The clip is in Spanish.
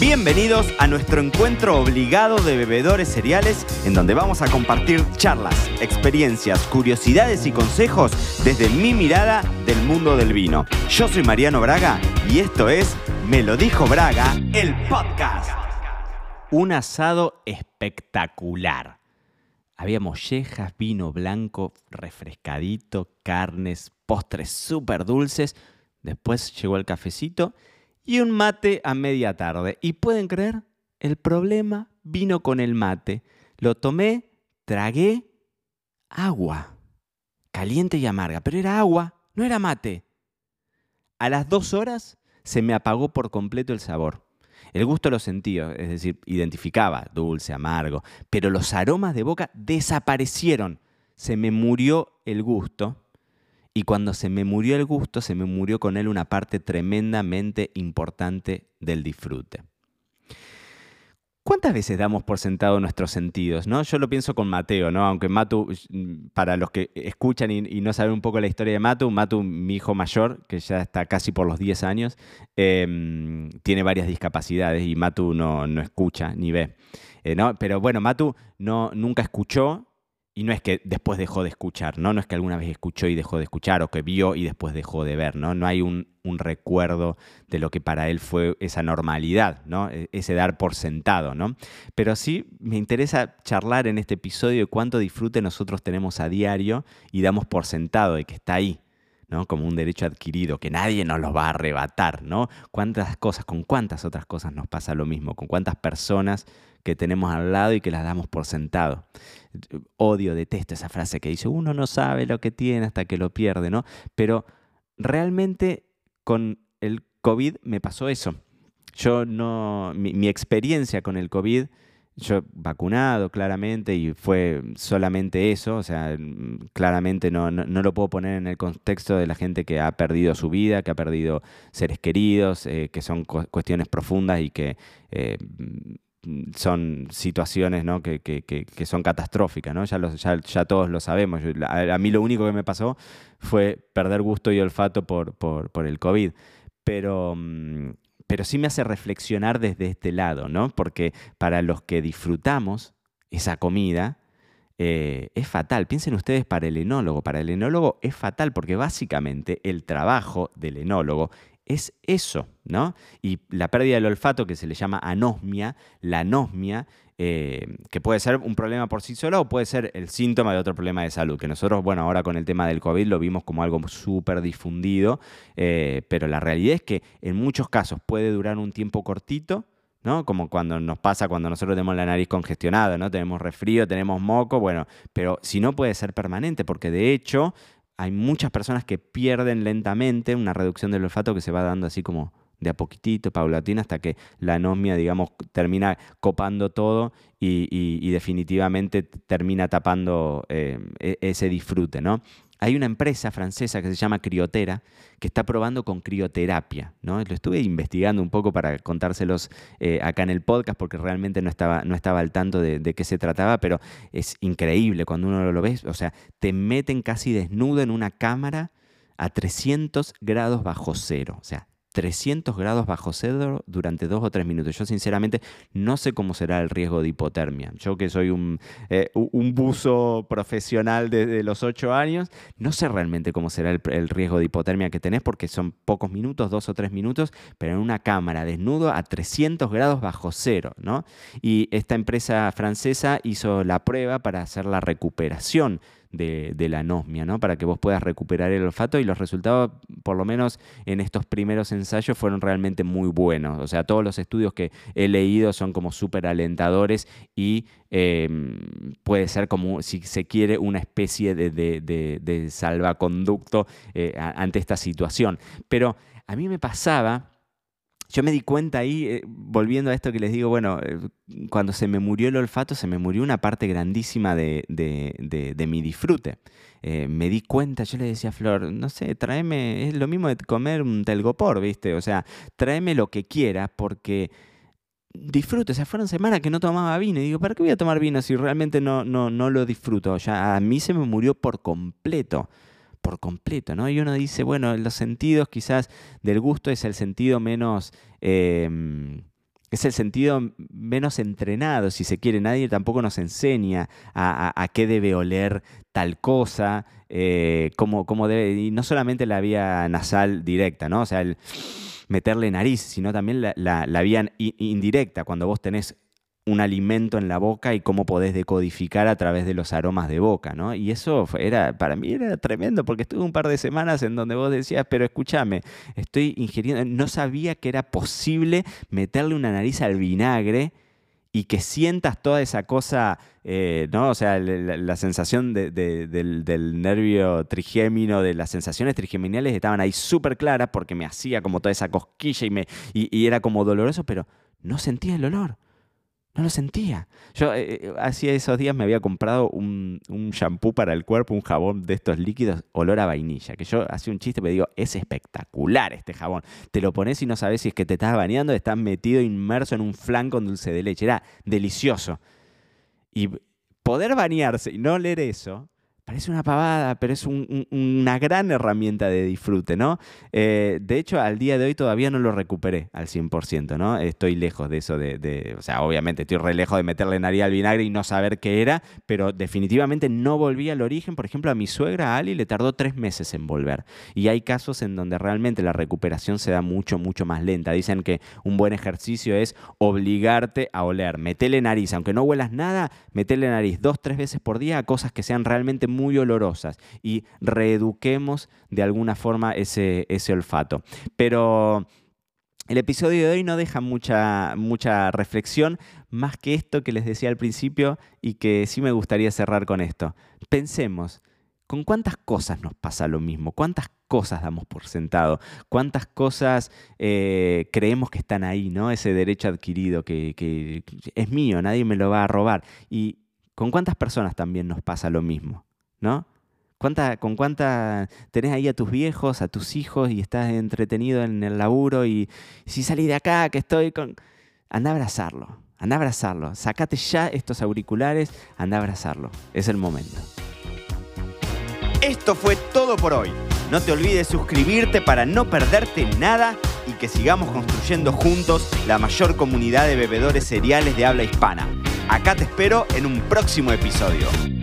Bienvenidos a nuestro encuentro obligado de bebedores cereales, en donde vamos a compartir charlas, experiencias, curiosidades y consejos desde mi mirada del mundo del vino. Yo soy Mariano Braga y esto es Me lo dijo Braga, el podcast. Un asado espectacular. Había mollejas, vino blanco, refrescadito, carnes, postres súper dulces. Después llegó el cafecito y un mate a media tarde. ¿Y pueden creer? El problema vino con el mate. Lo tomé, tragué agua. Caliente y amarga, pero era agua, no era mate. A las dos horas se me apagó por completo el sabor. El gusto lo sentía, es decir, identificaba dulce, amargo, pero los aromas de boca desaparecieron. Se me murió el gusto y cuando se me murió el gusto, se me murió con él una parte tremendamente importante del disfrute. ¿Cuántas veces damos por sentado nuestros sentidos? ¿no? Yo lo pienso con Mateo, ¿no? aunque Matu, para los que escuchan y, no saben un poco la historia de Matu, Matu, mi hijo mayor, que ya está casi por los 10 años, em, tiene varias discapacidades y Matu no, no escucha ni ve. Eh, ¿no? Pero bueno, Matu no, nunca escuchó y no es que después dejó de escuchar, ¿no? No es que alguna vez escuchó y dejó de escuchar o que vio y después dejó de ver, ¿no? No hay un, recuerdo de lo que para él fue esa normalidad, ¿no? E, ese dar por sentado, ¿no? Pero sí me interesa charlar en este episodio de cuánto disfrute nosotros tenemos a diario y damos por sentado de que está ahí, ¿no? Como un derecho adquirido, que nadie nos lo va a arrebatar, ¿no? Cuántas cosas, con cuántas otras cosas nos pasa lo mismo, con cuántas personas que tenemos al lado y que las damos por sentado. Odio, detesto esa frase que dice, uno no sabe lo que tiene hasta que lo pierde, ¿no? Pero realmente con el COVID me pasó eso. Yo no, mi, experiencia con el COVID, yo vacunado claramente y fue solamente eso, o sea, claramente no, no, lo puedo poner en el contexto de la gente que ha perdido su vida, que ha perdido seres queridos, eh, que son cuestiones profundas y que eh, son situaciones ¿no? que, que, que, son catastróficas, ¿no? ya, ya, ya, todos lo sabemos. a, mí lo único que me pasó fue perder gusto y olfato por, por, por el COVID. Pero, mm, pero sí me hace reflexionar desde este lado, ¿no? porque para los que disfrutamos esa comida, eh, es fatal. Piensen ustedes para el enólogo. Para el enólogo es fatal porque básicamente el trabajo del enólogo es eso, ¿no? Y la pérdida del olfato, que se le llama anosmia, la anosmia, eh, que puede ser un problema por sí solo o puede ser el síntoma de otro problema de salud, que nosotros, bueno, ahora con el tema del COVID lo vimos como algo súper difundido, eh, pero la realidad es que en muchos casos puede durar un tiempo cortito, ¿no? Como cuando nos pasa cuando nosotros tenemos la nariz congestionada, ¿no? Tenemos resfrío, tenemos moco, bueno, pero si no puede ser permanente, porque de hecho hay muchas personas que pierden lentamente una reducción del olfato que se va dando así como de a poquitito, paulatina, hasta que la anosmia, digamos, termina copando todo y, definitivamente termina tapando eh, e, ese disfrute, ¿no? Hay una empresa francesa que se llama Criotera que está probando con crioterapia. ¿no? Lo estuve investigando un poco para contárselos eh, acá en el podcast porque realmente no estaba, no estaba al tanto de, de, qué se trataba, pero es increíble cuando uno lo ve. O sea, te meten casi desnudo en una cámara a 300 grados bajo cero. O sea, 300 grados bajo cero durante dos o tres minutos. Yo sinceramente no sé cómo será el riesgo de hipotermia. Yo que soy un, eh, un buzo profesional desde los ocho años, no sé realmente cómo será el, el, riesgo de hipotermia que tenés porque son pocos minutos, dos o tres minutos, pero en una cámara desnudo a 300 grados bajo cero. ¿no? Y esta empresa francesa hizo la prueba para hacer la recuperación de, la anosmia, ¿no? Para que vos puedas recuperar el olfato y los resultados, por lo menos en estos primeros ensayos, fueron realmente muy buenos. O sea, todos los estudios que he leído son como súper alentadores y em, puede ser como, si se quiere, una especie de, salvaconducto eh, ante esta situación. Pero a mí me pasaba yo me di cuenta ahí, eh, volviendo a esto que les digo, bueno, eh, cuando se me murió el olfato, se me murió una parte grandísima de, mi disfrute. Eh, me di cuenta, yo le decía a Flor, no sé, tráeme, es lo mismo de comer un telgopor, ¿viste? O sea, tráeme lo que quiera porque disfrute. O sea, fueron semanas que no tomaba vino. Y digo, ¿para qué voy a tomar vino si realmente no, no, no lo disfruto? Ya a mí se me murió por completo por completo, ¿no? Y uno dice, bueno, los sentidos quizás del gusto es el sentido menos, em, es el sentido menos entrenado, si se quiere. Nadie tampoco nos enseña a, qué debe oler tal cosa, eh, cómo, debe, y no solamente la vía nasal directa, ¿no? O sea, el meterle nariz, sino también la, la vía indirecta, cuando vos tenés un alimento en la boca y cómo podés decodificar a través de los aromas de boca, ¿no? Y eso era, para mí era tremendo, porque estuve un par de semanas en donde vos decías, pero escúchame, estoy ingiriendo, no sabía que era posible meterle una nariz al vinagre y que sientas toda esa cosa, eh, ¿no? O sea, la, sensación del, nervio trigémino, de las sensaciones trigeminales estaban ahí súper claras porque me hacía como toda esa cosquilla y, me, y era como doloroso, pero no sentía el olor. No lo sentía. Yo eh, eh, hacía esos días me había comprado un, un, shampoo para el cuerpo, un jabón de estos líquidos, olor a vainilla. Que yo hacía un chiste, me digo, es espectacular este jabón. Te lo pones y no sabes si es que te estás bañando, estás metido inmerso en un flan con dulce de leche. Era delicioso. Y poder bañarse y no leer eso, Parece una pavada, pero es una gran herramienta de disfrute, ¿no? Eh, de hecho, al día de hoy todavía no lo recuperé al 100%, ¿no? Estoy lejos de eso, de, o sea, obviamente estoy re lejos de meterle nariz al vinagre y no saber qué era, pero definitivamente no volví al origen. Por ejemplo, a mi suegra, Ali, le tardó tres meses en volver. Y hay casos en donde realmente la recuperación se da mucho, mucho más lenta. Dicen que un buen ejercicio es obligarte a oler. Metele nariz, aunque no huelas nada, metele nariz dos, tres veces por día a cosas que sean realmente muy muy olorosas y reeduquemos de alguna forma ese, olfato. Pero el episodio de hoy no deja mucha, mucha reflexión, más que esto que les decía al principio y que sí me gustaría cerrar con esto. Pensemos, ¿con cuántas cosas nos pasa lo mismo? ¿Cuántas cosas damos por sentado? ¿Cuántas cosas eh, creemos que están ahí, ¿no? Ese derecho adquirido que es mío, nadie me lo va a robar. ¿Y con cuántas personas también nos pasa lo mismo? ¿No? ¿Cuánta, ¿Con cuánta tenés ahí a tus viejos, a tus hijos y estás entretenido en el laburo y, si salí de acá, que estoy con... Anda a abrazarlo, anda a abrazarlo. Sacate ya estos auriculares, anda a abrazarlo. Es el momento. Esto fue todo por hoy. No te olvides suscribirte para no perderte nada y que sigamos construyendo juntos la mayor comunidad de bebedores cereales de habla hispana. Acá te espero en un próximo episodio.